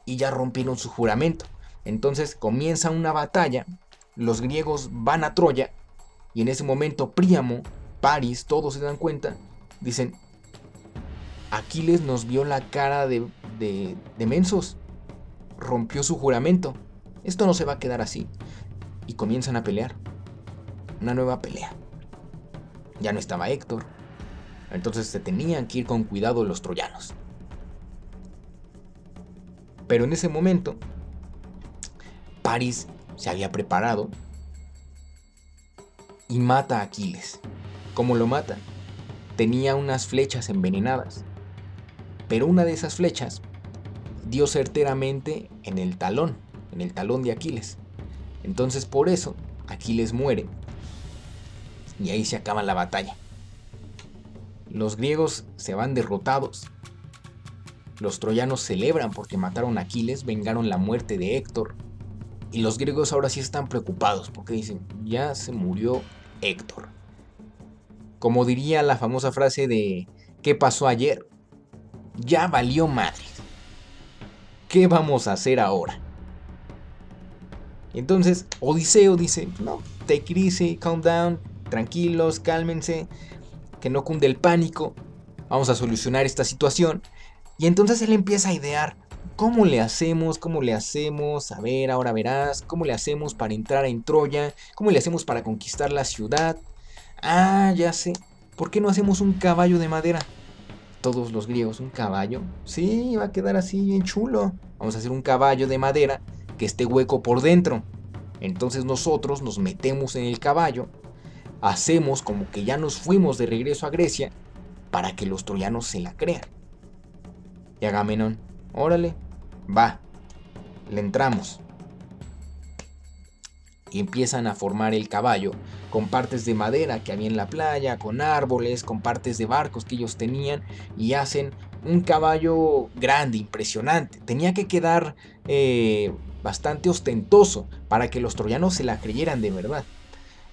y ya rompieron su juramento? Entonces comienza una batalla, los griegos van a Troya y en ese momento Príamo Paris, todos se dan cuenta, dicen, Aquiles nos vio la cara de, de, de mensos, rompió su juramento, esto no se va a quedar así. Y comienzan a pelear, una nueva pelea. Ya no estaba Héctor, entonces se tenían que ir con cuidado los troyanos. Pero en ese momento, Paris se había preparado y mata a Aquiles. ¿Cómo lo mata? Tenía unas flechas envenenadas, pero una de esas flechas dio certeramente en el talón, en el talón de Aquiles. Entonces por eso Aquiles muere Y ahí se acaba la batalla. Los griegos se van derrotados. Los troyanos celebran porque mataron a Aquiles, vengaron la muerte de Héctor. Y los griegos ahora sí están preocupados porque dicen, ya se murió Héctor. Como diría la famosa frase de ¿qué pasó ayer? Ya valió madre. ¿Qué vamos a hacer ahora? Entonces Odiseo dice, no, take it easy, calm down, tranquilos, cálmense, que no cunde el pánico, vamos a solucionar esta situación. Y entonces él empieza a idear, ¿cómo le hacemos? ¿Cómo le hacemos? A ver, ahora verás, ¿cómo le hacemos para entrar en Troya? ¿Cómo le hacemos para conquistar la ciudad? Ah, ya sé. ¿Por qué no hacemos un caballo de madera? Todos los griegos, ¿un caballo? Sí, va a quedar así bien chulo. Vamos a hacer un caballo de madera que esté hueco por dentro. Entonces nosotros nos metemos en el caballo, hacemos como que ya nos fuimos de regreso a Grecia para que los troyanos se la crean. Y Agamenón, órale, va, le entramos y empiezan a formar el caballo con partes de madera que había en la playa, con árboles, con partes de barcos que ellos tenían y hacen un caballo grande, impresionante. Tenía que quedar eh, bastante ostentoso para que los troyanos se la creyeran de verdad.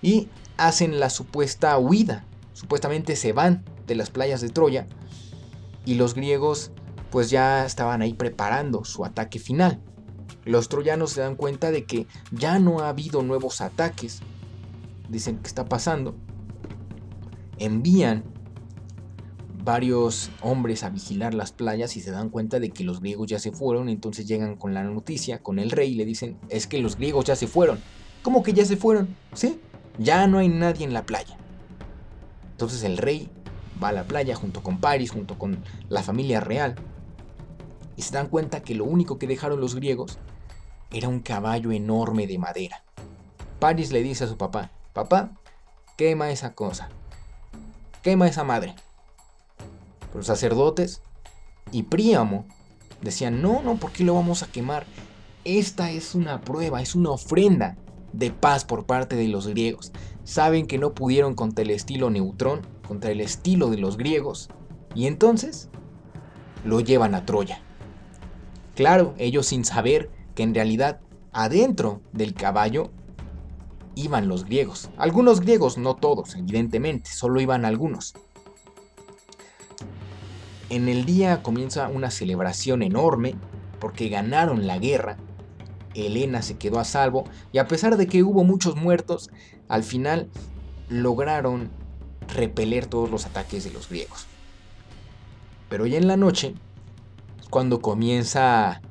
Y hacen la supuesta huida. Supuestamente se van de las playas de Troya y los griegos pues ya estaban ahí preparando su ataque final. Los troyanos se dan cuenta de que ya no ha habido nuevos ataques. Dicen que está pasando. Envían varios hombres a vigilar las playas y se dan cuenta de que los griegos ya se fueron. Entonces llegan con la noticia, con el rey y le dicen, es que los griegos ya se fueron. ¿Cómo que ya se fueron? Sí, ya no hay nadie en la playa. Entonces el rey va a la playa junto con Paris, junto con la familia real y se dan cuenta que lo único que dejaron los griegos era un caballo enorme de madera. Paris le dice a su papá, papá, quema esa cosa, quema esa madre. Los sacerdotes y Príamo decían, no, no, ¿por qué lo vamos a quemar? Esta es una prueba, es una ofrenda de paz por parte de los griegos. Saben que no pudieron contra el estilo neutrón, contra el estilo de los griegos, y entonces lo llevan a Troya. Claro, ellos sin saber que en realidad adentro del caballo iban los griegos. Algunos griegos, no todos, evidentemente, solo iban algunos. En el día comienza una celebración enorme porque ganaron la guerra. Helena se quedó a salvo y a pesar de que hubo muchos muertos, al final lograron repeler todos los ataques de los griegos. Pero ya en la noche, cuando comienza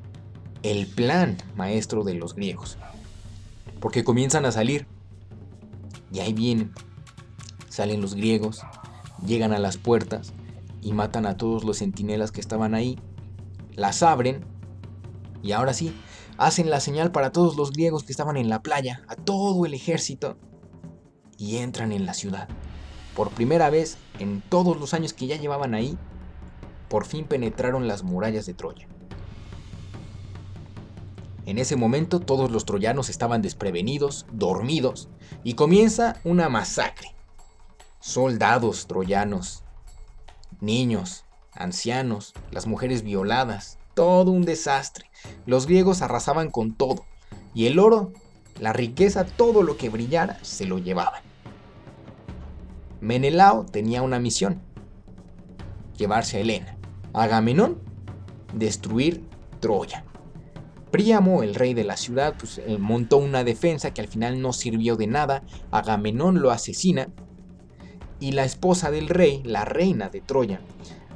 el plan maestro de los griegos. Porque comienzan a salir. Y ahí vienen. Salen los griegos, llegan a las puertas y matan a todos los centinelas que estaban ahí. Las abren y ahora sí, hacen la señal para todos los griegos que estaban en la playa, a todo el ejército, y entran en la ciudad. Por primera vez en todos los años que ya llevaban ahí, por fin penetraron las murallas de Troya. En ese momento todos los troyanos estaban desprevenidos, dormidos, y comienza una masacre. Soldados troyanos, niños, ancianos, las mujeres violadas, todo un desastre. Los griegos arrasaban con todo, y el oro, la riqueza, todo lo que brillara, se lo llevaban. Menelao tenía una misión, llevarse a Helena. Agamenón, destruir Troya. Príamo, el rey de la ciudad, pues, eh, montó una defensa que al final no sirvió de nada. Agamenón lo asesina. Y la esposa del rey, la reina de Troya,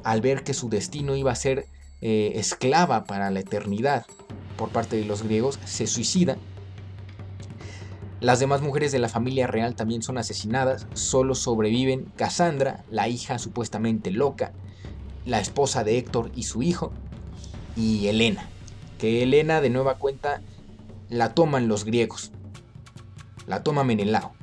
al ver que su destino iba a ser eh, esclava para la eternidad por parte de los griegos, se suicida. Las demás mujeres de la familia real también son asesinadas. Solo sobreviven Cassandra, la hija supuestamente loca, la esposa de Héctor y su hijo, y Helena, que Helena de nueva cuenta la toman los griegos, la toma Menelao.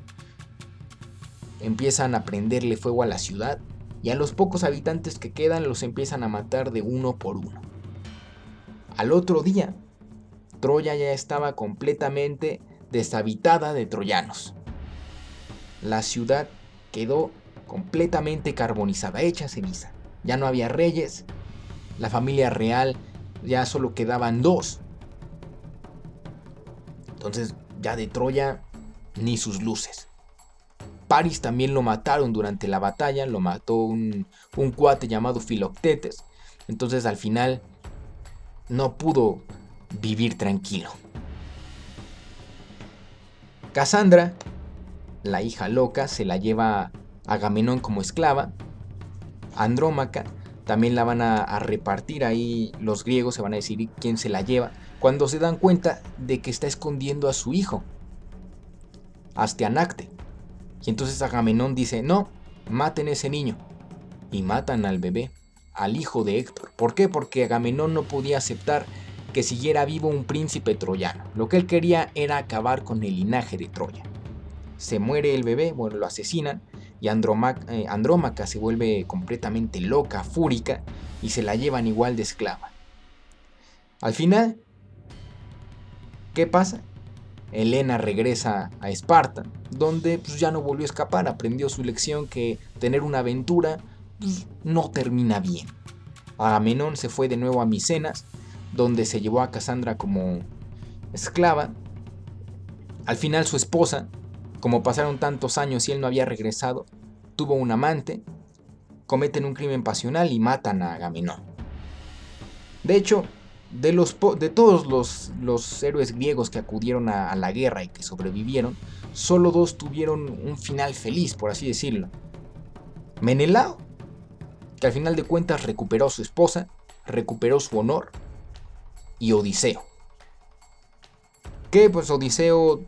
Empiezan a prenderle fuego a la ciudad y a los pocos habitantes que quedan los empiezan a matar de uno por uno. Al otro día, Troya ya estaba completamente deshabitada de troyanos. La ciudad quedó completamente carbonizada, hecha ceniza. Ya no había reyes, la familia real ya solo quedaban dos. Entonces ya de Troya ni sus luces. Paris también lo mataron durante la batalla, lo mató un, un cuate llamado Filoctetes. Entonces al final no pudo vivir tranquilo. Cassandra, la hija loca, se la lleva a Agamenón como esclava. Andrómaca también la van a, repartir ahí los griegos, se van a decir quién se la lleva, cuando se dan cuenta de que está escondiendo a su hijo, Astianacte. Y entonces Agamenón dice, no, maten a ese niño. Y matan al bebé, al hijo de Héctor. ¿Por qué? Porque Agamenón no podía aceptar que siguiera vivo un príncipe troyano. Lo que él quería era acabar con el linaje de Troya. Se muere el bebé, bueno, lo asesinan, y eh, Andrómaca se vuelve completamente loca, fúrica, y se la llevan igual de esclava. Al final, ¿qué pasa? Helena regresa a Esparta, donde pues, ya no volvió a escapar, aprendió su lección que tener una aventura pues, no termina bien. Agamenón se fue de nuevo a Micenas, donde se llevó a Cassandra como esclava. Al final su esposa, como pasaron tantos años y él no había regresado, tuvo un amante, cometen un crimen pasional y matan a Agamenón. De hecho, de, los de todos los, los, héroes griegos que acudieron a, la guerra y que sobrevivieron, solo dos tuvieron un final feliz, por así decirlo. Menelao, que al final de cuentas recuperó a su esposa, recuperó su honor, y Odiseo. Que pues Odiseo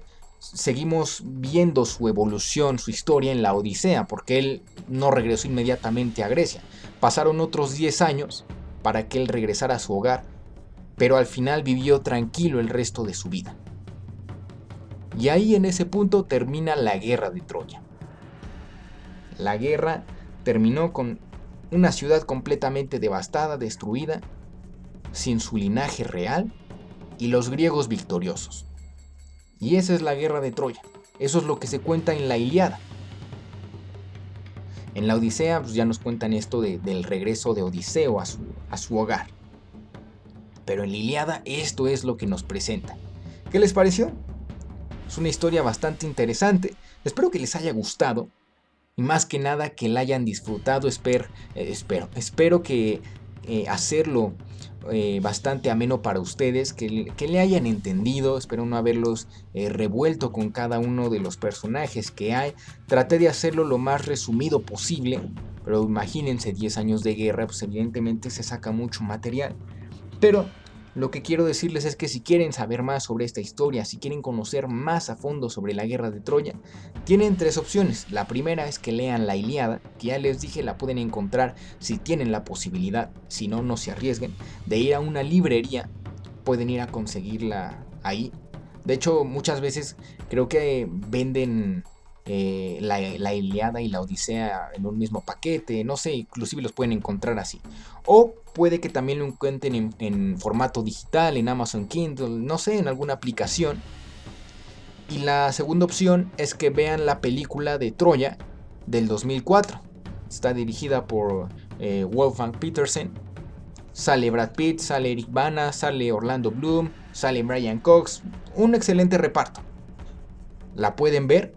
seguimos viendo su evolución, su historia en la Odisea, porque él no regresó inmediatamente a Grecia. Pasaron otros 10 años para que él regresara a su hogar pero al final vivió tranquilo el resto de su vida. Y ahí en ese punto termina la guerra de Troya. La guerra terminó con una ciudad completamente devastada, destruida, sin su linaje real y los griegos victoriosos. Y esa es la guerra de Troya. Eso es lo que se cuenta en la Iliada. En la Odisea pues, ya nos cuentan esto del regreso de Odiseo a su, a su hogar. Pero en Liliada esto es lo que nos presenta. ¿Qué les pareció? Es una historia bastante interesante. Espero que les haya gustado. Y más que nada que la hayan disfrutado. Eh, espero, espero que eh, hacerlo eh, bastante ameno para ustedes, que, que, le hayan entendido, espero no haberlos revuelto con cada uno de los personajes que hay. Traté de hacerlo lo más resumido posible, pero imagínense 10 años de guerra, pues evidentemente se saca mucho material. Pero lo que quiero decirles es que si quieren saber más sobre esta historia, si quieren conocer más a fondo sobre la guerra de Troya, tienen tres opciones. La primera es que lean la Iliada, que ya les dije la pueden encontrar si tienen la posibilidad, si no, no se arriesguen, de ir a una librería, pueden ir a conseguirla ahí. De hecho, muchas veces creo que venden eh, la, la, Iliada y la Odisea en un mismo paquete, no sé, inclusive los pueden encontrar así. O puede que también lo encuentren en, formato digital, en Amazon Kindle, no sé, en alguna aplicación. Y la segunda opción es que vean la película de Troya del 2004. Está dirigida por eh, Wolfgang Petersen. Sale Brad Pitt, sale Eric Bana, sale Orlando Bloom, sale Brian Cox. Un excelente reparto. La pueden ver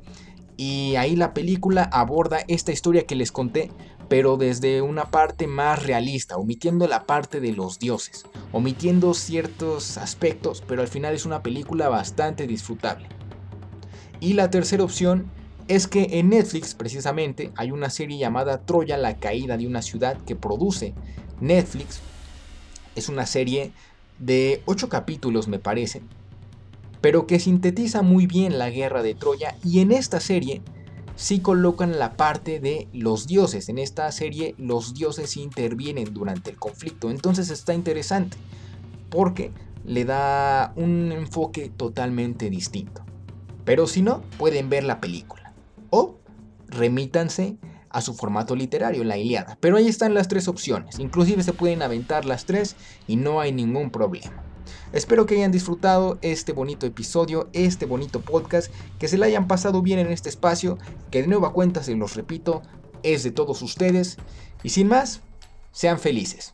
y ahí la película aborda esta historia que les conté, pero desde una parte más realista, omitiendo la parte de los dioses, omitiendo ciertos aspectos, pero al final es una película bastante disfrutable. Y la tercera opción es que en Netflix precisamente hay una serie llamada Troya, la caída de una ciudad que produce Netflix. Es una serie de 8 capítulos me parece, pero que sintetiza muy bien la guerra de Troya y en esta serie sí colocan la parte de los dioses. En esta serie los dioses intervienen durante el conflicto, entonces está interesante porque le da un enfoque totalmente distinto. Pero si no, pueden ver la película o remítanse a su formato literario, la Iliada. Pero ahí están las tres opciones, inclusive se pueden aventar las tres y no hay ningún problema. Espero que hayan disfrutado este bonito episodio, este bonito podcast, que se le hayan pasado bien en este espacio, que de nueva cuenta se los repito, es de todos ustedes. Y sin más, sean felices.